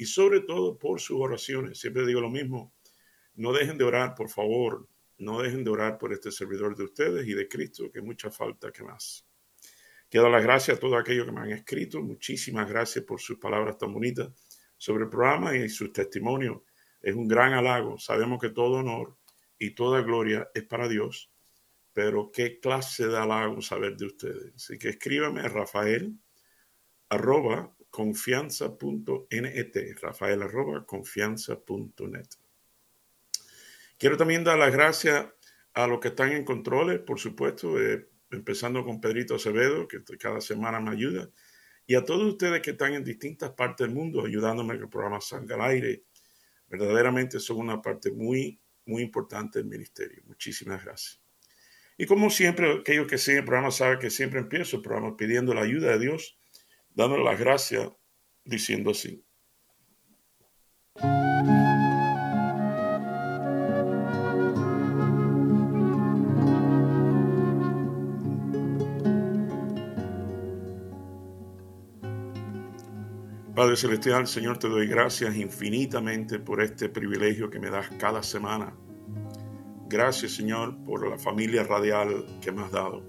y sobre todo por sus oraciones. Siempre digo lo mismo, no dejen de orar, por favor, no dejen de orar por este servidor de ustedes y de Cristo, que mucha falta que más. Quiero dar las gracias a todos aquellos que me han escrito. Muchísimas gracias por sus palabras tan bonitas sobre el programa y sus testimonios. Es un gran halago. Sabemos que todo honor y toda gloria es para Dios, pero qué clase de halago saber de ustedes. Así que escríbame a Rafael arroba confianza.net, rafael arroba confianza.net. Quiero también dar las gracias a los que están en controles, por supuesto, eh, empezando con Pedrito Acevedo, que cada semana me ayuda, y a todos ustedes que están en distintas partes del mundo ayudándome a que el programa salga al aire. Verdaderamente son una parte muy, muy importante del ministerio. Muchísimas gracias. Y como siempre, aquellos que siguen el programa saben que siempre empiezo el programa pidiendo la ayuda de Dios dándole las gracias diciendo así. Padre Celestial, Señor, te doy gracias infinitamente por este privilegio que me das cada semana. Gracias, Señor, por la familia radial que me has dado.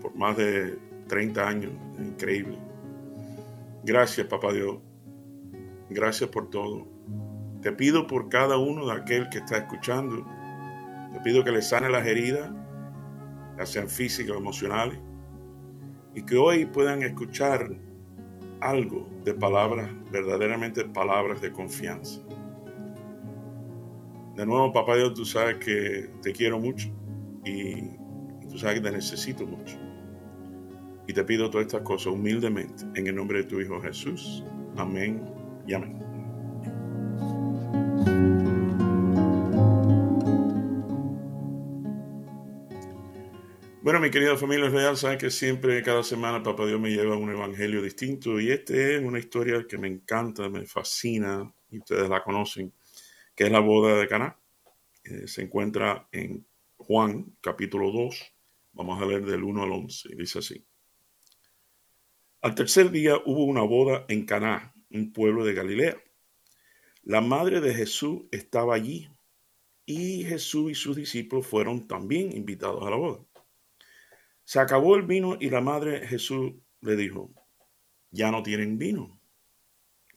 por más de 30 años, increíble. Gracias, papá Dios. Gracias por todo. Te pido por cada uno de aquel que está escuchando. Te pido que le sane las heridas, ya sean físicas o emocionales, y que hoy puedan escuchar algo de palabras, verdaderamente palabras de confianza. De nuevo, papá Dios, tú sabes que te quiero mucho y tú sabes que te necesito mucho. Y te pido todas estas cosas humildemente en el nombre de tu Hijo Jesús. Amén y amén. Bueno, mi querida familia real, saben que siempre, cada semana, Papá Dios me lleva un evangelio distinto y este es una historia que me encanta, me fascina y ustedes la conocen, que es la boda de Caná. Eh, se encuentra en Juan, capítulo 2. Vamos a leer del 1 al 11. Dice así. Al tercer día hubo una boda en Caná, un pueblo de Galilea. La madre de Jesús estaba allí y Jesús y sus discípulos fueron también invitados a la boda. Se acabó el vino y la madre de Jesús le dijo, ya no tienen vino.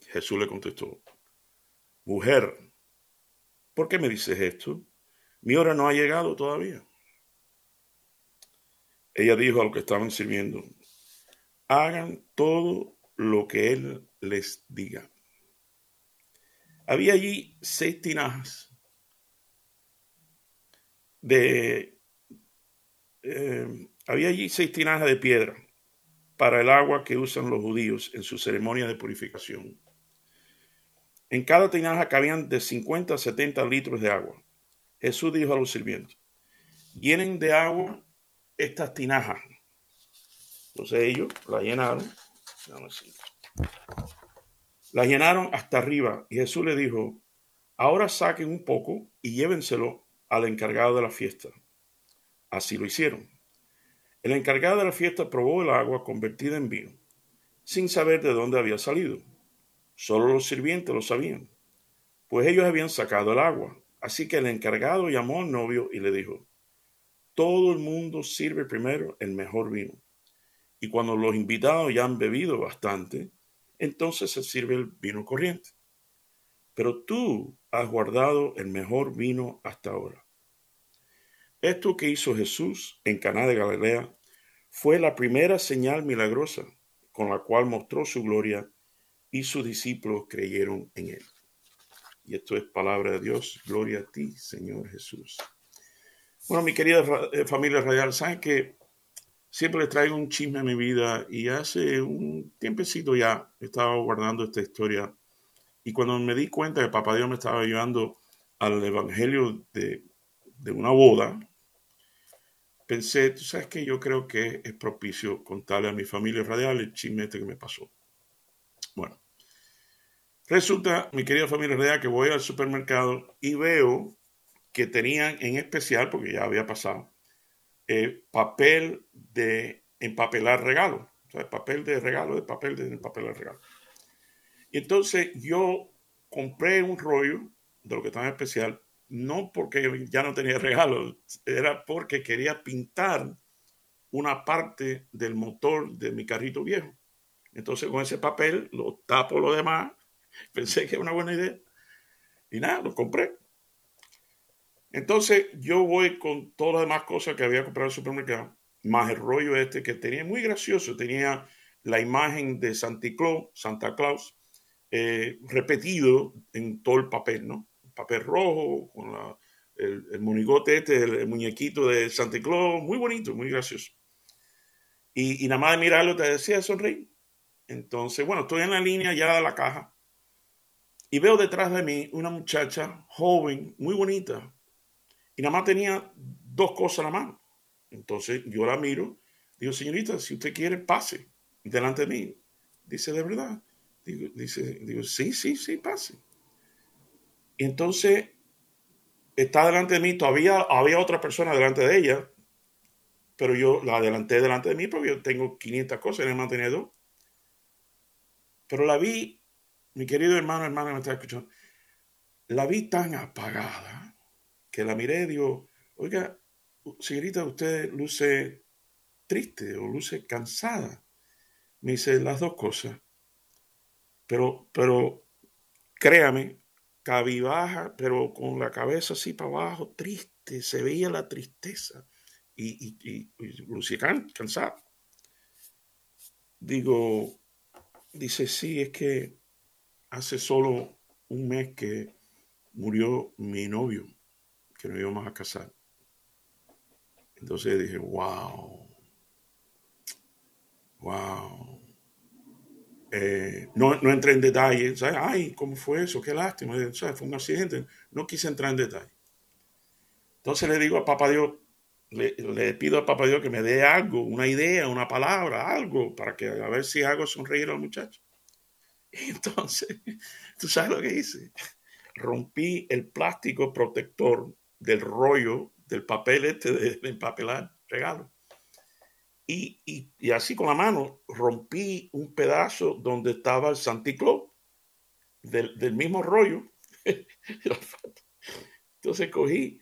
Jesús le contestó, mujer, ¿por qué me dices esto? Mi hora no ha llegado todavía. Ella dijo a los que estaban sirviendo, hagan todo lo que Él les diga. Había allí seis tinajas de... Eh, había allí seis tinajas de piedra para el agua que usan los judíos en su ceremonia de purificación. En cada tinaja cabían de 50 a 70 litros de agua. Jesús dijo a los sirvientes, llenen de agua estas tinajas entonces ellos la llenaron. La llenaron hasta arriba y Jesús le dijo, ahora saquen un poco y llévenselo al encargado de la fiesta. Así lo hicieron. El encargado de la fiesta probó el agua convertida en vino, sin saber de dónde había salido. Solo los sirvientes lo sabían, pues ellos habían sacado el agua. Así que el encargado llamó al novio y le dijo, todo el mundo sirve primero el mejor vino y cuando los invitados ya han bebido bastante, entonces se sirve el vino corriente. Pero tú has guardado el mejor vino hasta ahora. Esto que hizo Jesús en Caná de Galilea fue la primera señal milagrosa con la cual mostró su gloria y sus discípulos creyeron en él. Y esto es palabra de Dios. Gloria a ti, Señor Jesús. Bueno, mi querida eh, familia radial, saben que siempre les traigo un chisme a mi vida y hace un tiempecito ya estaba guardando esta historia Y cuando me di cuenta que Papá Dios me estaba llevando al Evangelio de, de una boda, pensé, tú sabes que yo creo que es propicio contarle a mi familia radial el chisme este que me pasó. Bueno, resulta, mi querida familia radial, que voy al supermercado y veo que tenían en especial, porque ya había pasado, eh, papel de empapelar regalo. O sea, papel de regalo, de papel de empapelar regalo. Y entonces yo compré un rollo de lo que estaba en especial, no porque ya no tenía regalo, era porque quería pintar una parte del motor de mi carrito viejo. Entonces con ese papel lo tapo lo demás, pensé que era una buena idea. Y nada, lo compré. Entonces yo voy con todas las demás cosas que había comprado en el supermercado, más el rollo este que tenía muy gracioso, tenía la imagen de Santa Claus, Santa Claus eh, repetido en todo el papel, ¿no? Papel rojo, con el, monigote este, el, muñequito de Santa Claus, muy bonito, muy gracioso. Y, y nada más de mirarlo te decía sonreír. Entonces, bueno, estoy en la línea ya de la caja y veo detrás de mí una muchacha joven, muy bonita, y nada más tenía dos cosas en la mano. Entonces yo la miro, digo, señorita, si usted quiere, pase delante de mí. Dice, ¿de verdad? Digo, dice, digo, sí, sí, sí, pase. Y entonces está delante de mí, todavía había otra persona delante de ella, pero yo la adelanté delante de mí porque yo tengo 500 cosas más tenía dos. Pero la vi, mi querido hermano, hermana, me está escuchando, la vi tan apagada que la miré y digo, oiga, señorita, usted luce triste o luce cansada. Me dice las dos cosas. Pero, pero créame, cabibaja, pero con la cabeza así para abajo, triste, se veía la tristeza y, y, lucía cansada. Digo, dice, sí, es que hace solo un mes que murió mi novio que nos íbamos a casar. Entonces dije, wow, wow. Eh, no, no, entré en detalle, ¿sabes? Ay, ¿cómo fue eso? Qué lástima, ¿sabes? Fue un accidente. No quise entrar en detalle. Entonces le digo a Papá Dios, le, le, pido a Papá Dios que me dé algo, una idea, una palabra, algo, para que a ver si hago sonreír al muchacho. Entonces, ¿tú sabes lo que hice? Rompí el plástico protector del rollo del papel este de, empapelar regalo. Y, y, así con la mano rompí un pedazo donde estaba el Santicló del, del mismo rollo. Entonces cogí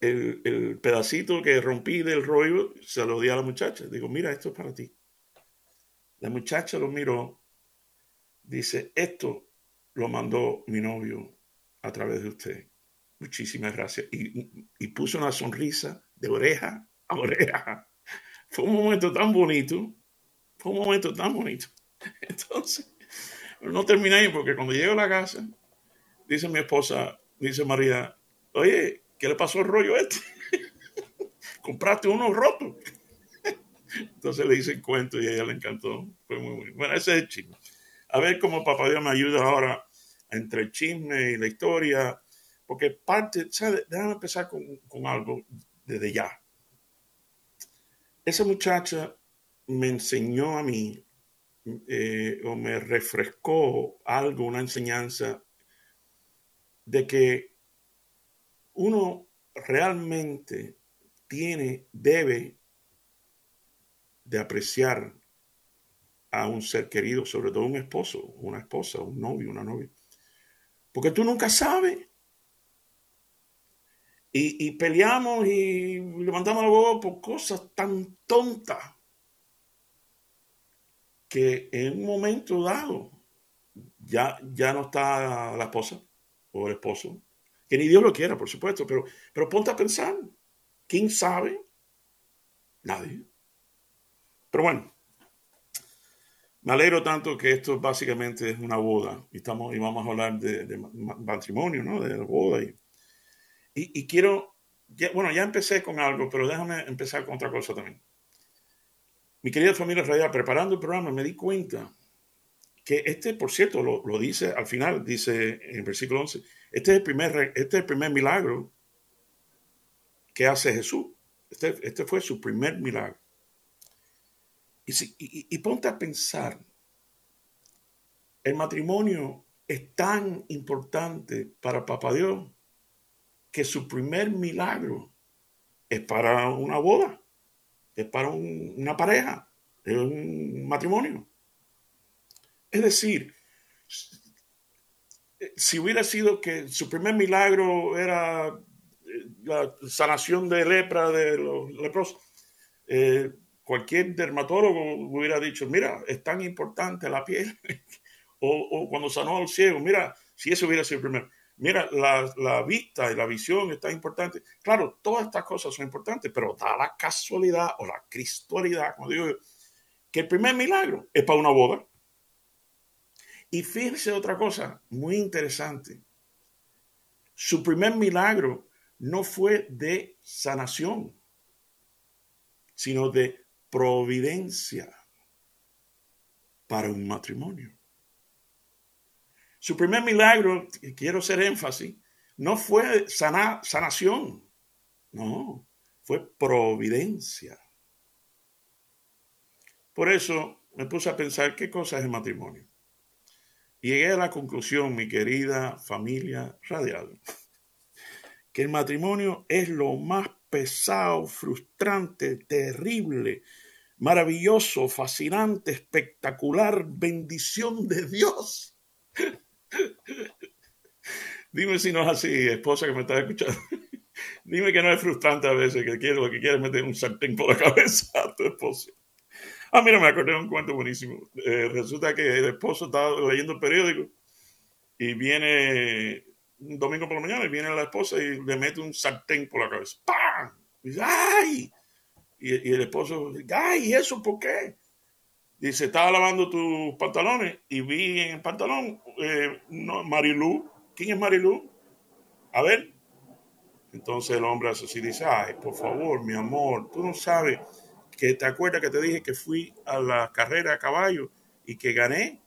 el, el, pedacito que rompí del rollo, se lo di a la muchacha. Digo, mira, esto es para ti. La muchacha lo miró, dice, esto lo mandó mi novio a través de usted. Muchísimas gracias. Y, puso una sonrisa de oreja a oreja. Fue un momento tan bonito. Fue un momento tan bonito. Entonces, no terminé ahí porque cuando llego a la casa, dice mi esposa, dice María, oye, ¿qué le pasó al rollo este? Compraste uno roto. Entonces le hice el cuento y a ella le encantó. Fue muy bueno. Bueno, ese es el chisme. A ver cómo papá Dios me ayuda ahora entre el chisme y la historia porque parte, ¿sabes? Déjame empezar con, algo desde ya. Esa muchacha me enseñó a mí eh, o me refrescó algo, una enseñanza de que uno realmente tiene, debe de apreciar a un ser querido, sobre todo un esposo, una esposa, un novio, una novia. Porque tú nunca sabes y, peleamos y levantamos la voz por cosas tan tontas que en un momento dado ya, ya no está la esposa o el esposo. Que ni Dios lo quiera, por supuesto, pero, pero ponte a pensar. ¿Quién sabe? Nadie. Pero bueno, me alegro tanto que esto básicamente es una boda y, estamos, y vamos a hablar de, de matrimonio, ¿no? De la boda y, y, quiero, bueno, ya empecé con algo, pero déjame empezar con otra cosa también. Mi querida familia radial, preparando el programa, me di cuenta que este, por cierto, lo, dice al final, dice en el versículo 11, este es el primer, este es el primer milagro que hace Jesús. Este, este fue su primer milagro. Y, y, ponte a pensar, el matrimonio es tan importante para Papá Dios que su primer milagro es para una boda, es para una pareja, es un matrimonio. Es decir, si hubiera sido que su primer milagro era eh, la sanación de lepra de los leprosos, eh, cualquier dermatólogo hubiera dicho, mira, es tan importante la piel. o, cuando sanó al ciego, mira, si eso hubiera sido el primero. Mira, la, vista y la visión está importante. Claro, todas estas cosas son importantes, pero da la casualidad o la cristualidad, como digo, que el primer milagro es para una boda. Y fíjense otra cosa muy interesante. Su primer milagro no fue de sanación, sino de providencia para un matrimonio. Su primer milagro, quiero hacer énfasis, no fue sanación, no, fue providencia. Por eso me puse a pensar qué cosa es el matrimonio. llegué a la conclusión, mi querida familia radial, que el matrimonio es lo más pesado, frustrante, terrible, maravilloso, fascinante, espectacular, bendición de Dios Dime si no es así, esposa que me está escuchando. Dime que no es frustrante a veces, que quiere, lo que quiere meter un sartén por la cabeza a tu esposo. Ah, mira, me acordé de un cuento buenísimo. Eh, resulta que el esposo estaba leyendo el periódico y viene un domingo por la mañana y viene la esposa y le mete un sartén por la cabeza. ¡Pam! Y ¡ay! Y el esposo, ¡ay! ¿Y eso por qué? Dice, estaba lavando tus pantalones y vi en el pantalón eh, Marilú. ¿Quién es Marilú? A ver. Entonces el hombre así, dice, ay, por favor, mi amor, tú no sabes que te acuerdas que te dije que fui a la carrera a caballo y que gané.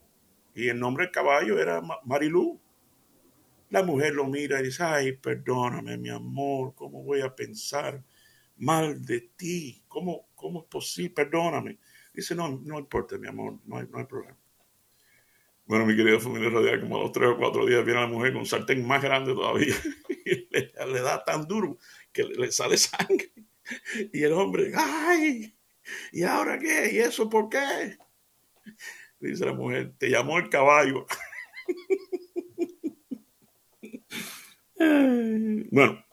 Y el nombre del caballo era Marilú. La mujer lo mira y dice, ay, perdóname, mi amor, ¿cómo voy a pensar mal de ti? ¿Cómo, cómo es posible? Perdóname. Dice, no, no importa, mi amor, no hay, no hay problema. Bueno, mi querida familia radial, como a los tres o cuatro días viene la mujer con sartén más grande todavía y le, da tan duro que le, sale sangre. Y el hombre, ¡ay! ¿Y ahora qué? ¿Y eso por qué? Dice la mujer, te llamó el caballo. bueno,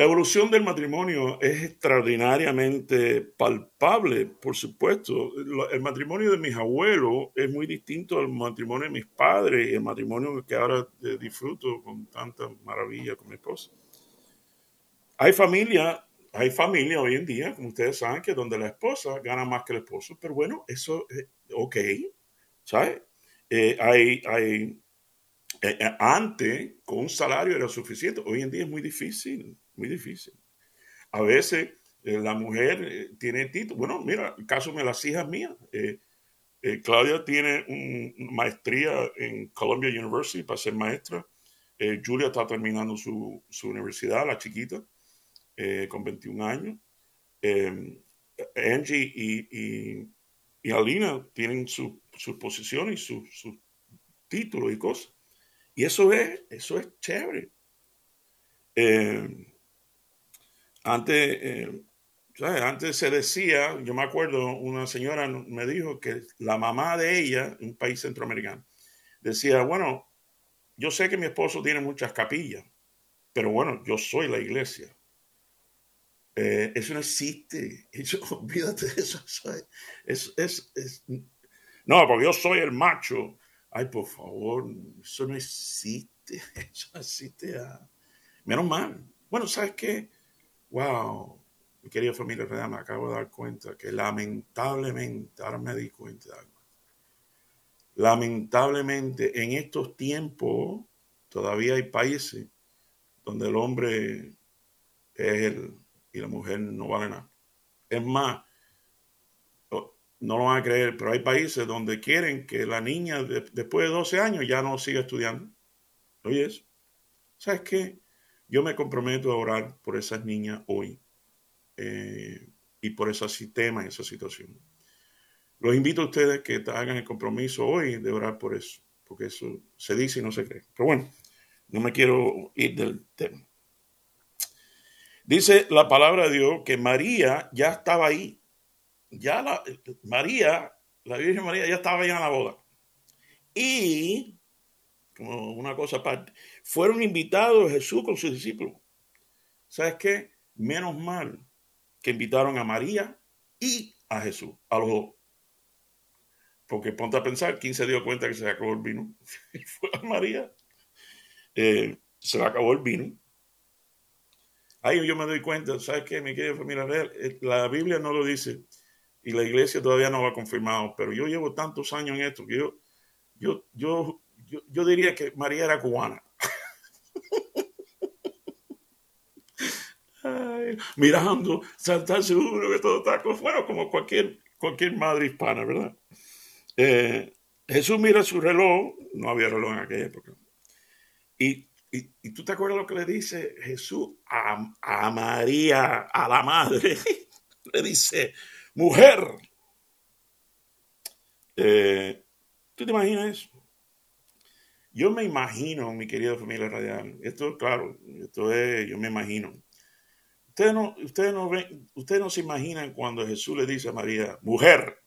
la evolución del matrimonio es extraordinariamente palpable, por supuesto. El matrimonio de mis abuelos es muy distinto al matrimonio de mis padres y el matrimonio que ahora eh, disfruto con tanta maravilla con mi esposa. Hay familia, hay familia hoy en día, como ustedes saben, que donde la esposa gana más que el esposo, pero bueno, eso es ok, ¿sabes? Eh, hay, hay eh, antes con un salario era suficiente, hoy en día es muy difícil muy difícil. A veces eh, la mujer eh, tiene título. Bueno, mira, el caso de las hijas mías. Eh, Claudia tiene una maestría en Columbia University para ser maestra. Julia está terminando su, universidad, la chiquita, con 21 años. Angie y, Alina tienen sus su posiciones y sus su títulos y cosas. Y eso es, eso es chévere. Antes, eh, antes se decía, yo me acuerdo, una señora me dijo que la mamá de ella, un país centroamericano, decía, bueno, yo sé que mi esposo tiene muchas capillas, pero bueno, yo soy la iglesia. Eh, eso no existe. Eso, olvídate de eso. Es, es, es, no, porque yo soy el macho. Ay, por favor, eso no existe. Eso no existe. Menos mal. Bueno, ¿sabes qué? Wow, mi querida familia me acabo de dar cuenta que lamentablemente, ahora me di cuenta de algo, lamentablemente en estos tiempos todavía hay países donde el hombre es él y la mujer no vale nada. Es más, no lo van a creer, pero hay países donde quieren que la niña después de 12 años ya no siga estudiando. Oye, eso. ¿Sabes qué? Yo me comprometo a orar por esas niñas hoy eh, y por ese sistema y esa situación. Los invito a ustedes que hagan el compromiso hoy de orar por eso, porque eso se dice y no se cree. Pero bueno, no me quiero ir del tema. Dice la palabra de Dios que María ya estaba ahí. Ya la, María, la Virgen María ya estaba ahí en la boda. Y, como una cosa aparte, fueron invitados Jesús con sus discípulos. ¿Sabes qué? Menos mal que invitaron a María y a Jesús, a los dos. Porque ponte a pensar, ¿quién se dio cuenta que se acabó el vino? Fue a María. Eh, se acabó el vino. Ahí yo me doy cuenta, ¿sabes qué, mi querida familia real? Eh, la Biblia no lo dice y la iglesia todavía no lo ha confirmado, pero yo llevo tantos años en esto que yo, yo, yo, yo, diría que María era cubana. Mirando, estar seguro que todo está bueno, como cualquier, cualquier madre hispana, ¿verdad? Eh, Jesús mira su reloj, no había reloj en aquella época, y y, tú te acuerdas lo que le dice Jesús a, María, a la madre. le dice, mujer. Eh, ¿Tú te imaginas eso? Yo me imagino, mi querida familia radial, esto claro, esto es, yo me imagino. Ustedes no, ustedes no ven, ustedes no se imaginan cuando Jesús le dice a María, mujer,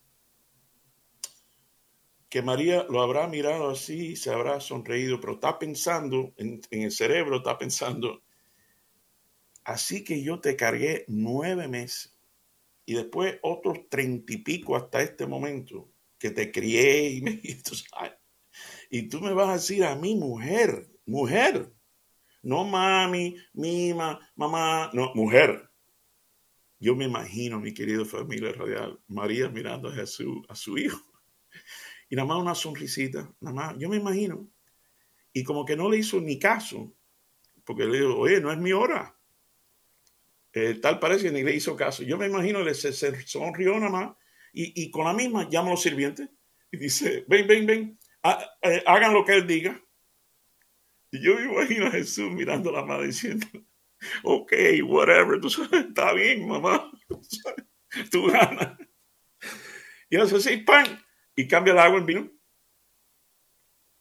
que María lo habrá mirado así, se habrá sonreído, pero está pensando, en, el cerebro está pensando, así que yo te cargué nueve meses y después otros treinta y pico hasta este momento que te crié y, me, y tú me vas a decir a mi mujer, mujer, no mami, mima, mamá, no, mujer. Yo me imagino, mi querido familia radial, María mirando a Jesús, a su hijo y nada más una sonrisita, nada más, yo me imagino. Y como que no le hizo ni caso, porque le dijo, oye, no es mi hora. Eh, tal parece que ni le hizo caso. Yo me imagino, le se, sonrió nada más y, con la misma llama a los sirvientes y dice, ven, ven, ven, eh, hagan lo que él diga. Y yo me imagino a Jesús mirando a la madre diciendo, ok, whatever, tú sabes, está bien, mamá, tú ganas. Y hace así, pan, y cambia el agua en vino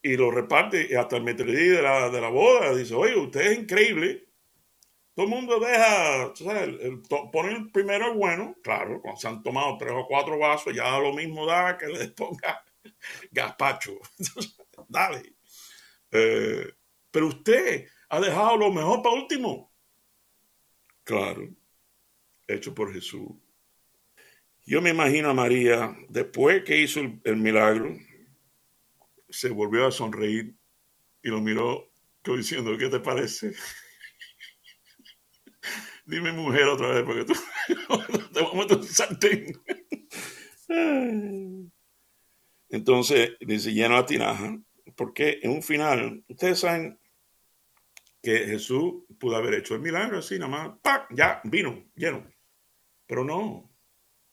y lo reparte hasta el metredí de la, de la boda. Dice, oye, usted es increíble. Todo el mundo deja, ¿sabes? El, pone el primero el bueno, claro, cuando se han tomado tres o cuatro vasos, ya lo mismo da que le ponga gazpacho. Dale. Eh, pero usted ha dejado lo mejor para último. Claro, hecho por Jesús. Yo me imagino a María, después que hizo el, milagro, se volvió a sonreír y lo miró diciendo, ¿qué te parece? Dime mujer otra vez, porque tú te vamos a meter un sartén. Entonces, dice, lleno la tinaja, porque en un final, ustedes saben que Jesús pudo haber hecho el milagro así, nada más, ¡pac! ya, vino, lleno. Pero no,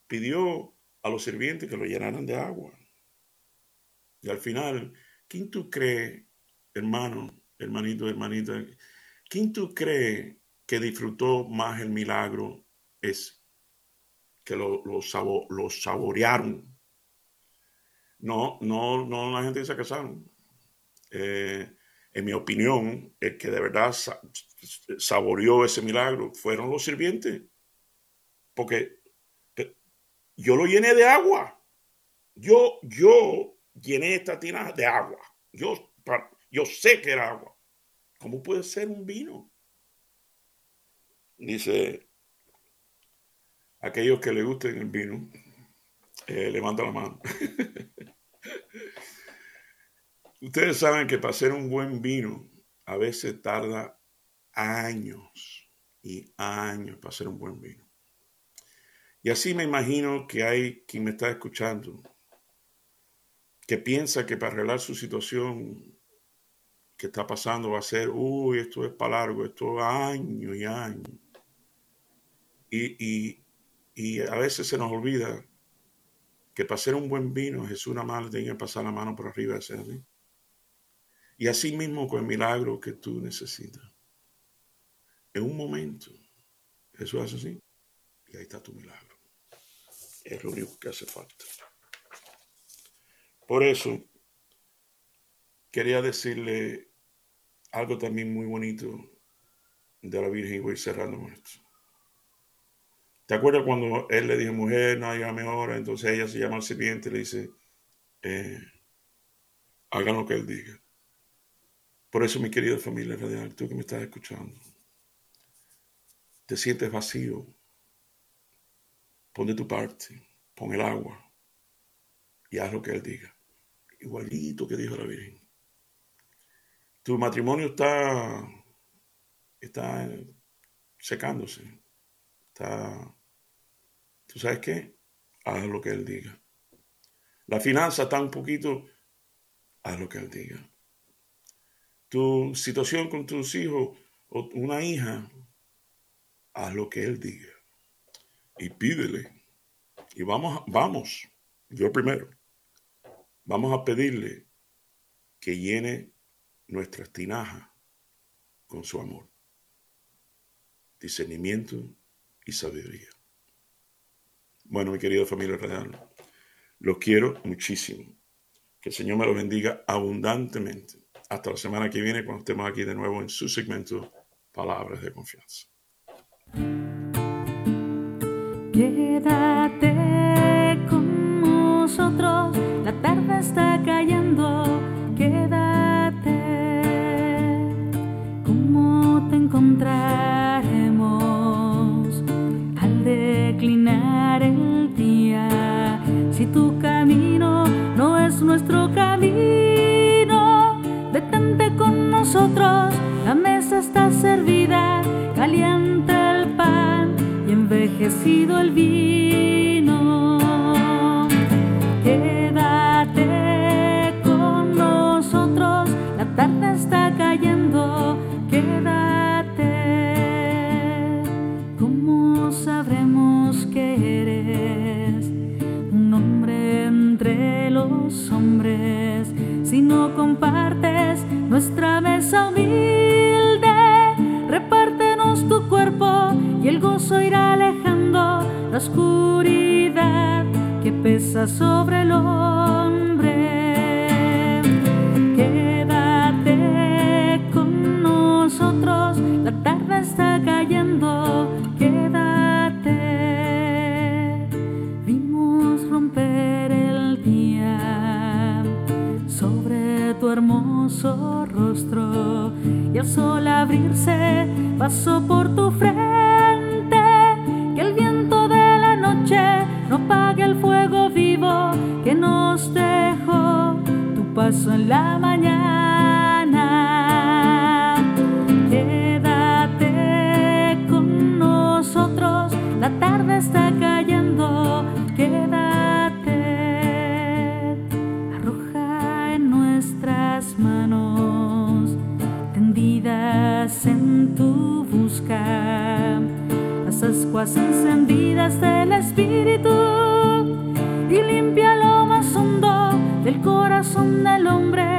pidió a los sirvientes que lo llenaran de agua. Y al final, ¿quién tú crees, hermano, hermanito, hermanita, quién tú crees que disfrutó más el milagro es que lo, lo, saborearon? No, no, no la gente se casaron. Eh, en mi opinión, el que de verdad saboreó ese milagro fueron los sirvientes. Porque yo lo llené de agua. Yo, yo llené esta tina de agua. Yo, yo sé que era agua. ¿Cómo puede ser un vino? Dice, aquellos que le gusten el vino, eh, levanta la mano. Ustedes saben que para hacer un buen vino a veces tarda años y años para hacer un buen vino. Y así me imagino que hay quien me está escuchando, que piensa que para arreglar su situación que está pasando va a ser, uy, esto es para largo, esto es años y años. Y, y, y a veces se nos olvida que para hacer un buen vino Jesús nada más le tenía que pasar la mano por arriba de ese así. Y así mismo con el milagro que tú necesitas. En un momento, Jesús hace así y ahí está tu milagro. Es lo único que hace falta. Por eso, quería decirle algo también muy bonito de la Virgen y voy cerrando con esto. ¿Te acuerdas cuando él le dijo, mujer, no llame ahora? Entonces ella se llama al sirviente y le dice, eh, hagan lo que él diga. Por eso, mi querida familia radial, tú que me estás escuchando, te sientes vacío, pon de tu parte, pon el agua y haz lo que él diga igualito que dijo la Virgen. Tu matrimonio está, está secándose. Está, ¿tú sabes qué? Haz lo que Él diga. La finanza está un poquito, haz lo que Él diga. Tu situación con tus hijos o una hija, haz lo que Él diga. Y pídele. Y vamos, vamos, yo primero. Vamos a pedirle que llene nuestras tinajas con su amor, discernimiento y sabiduría. Bueno, mi querida familia real, los quiero muchísimo. Que el Señor me los bendiga abundantemente. Hasta la semana que viene cuando estemos aquí de nuevo en su segmento Palabras de Confianza. Quédate con nosotros la tarde está cayendo, quédate. ¿Cómo te encontraremos al declinar el día? Si tu camino no es nuestro camino, nosotros, la mesa está servida, caliente el pan y envejecido el vino. Sobre el hombre. Quédate con nosotros, la tarde está cayendo. rostro y el sol abrirse pasó por tu frente. En la mañana. Quédate con nosotros, la tarde está cayendo. en tu busca, las ascuas encendidas del Espíritu corazón del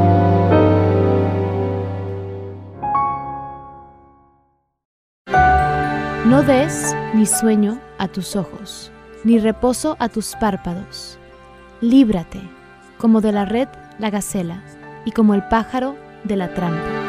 No des ni sueño a tus ojos, ni reposo a tus párpados. Líbrate, como de la red la gacela, y como el pájaro de la trampa.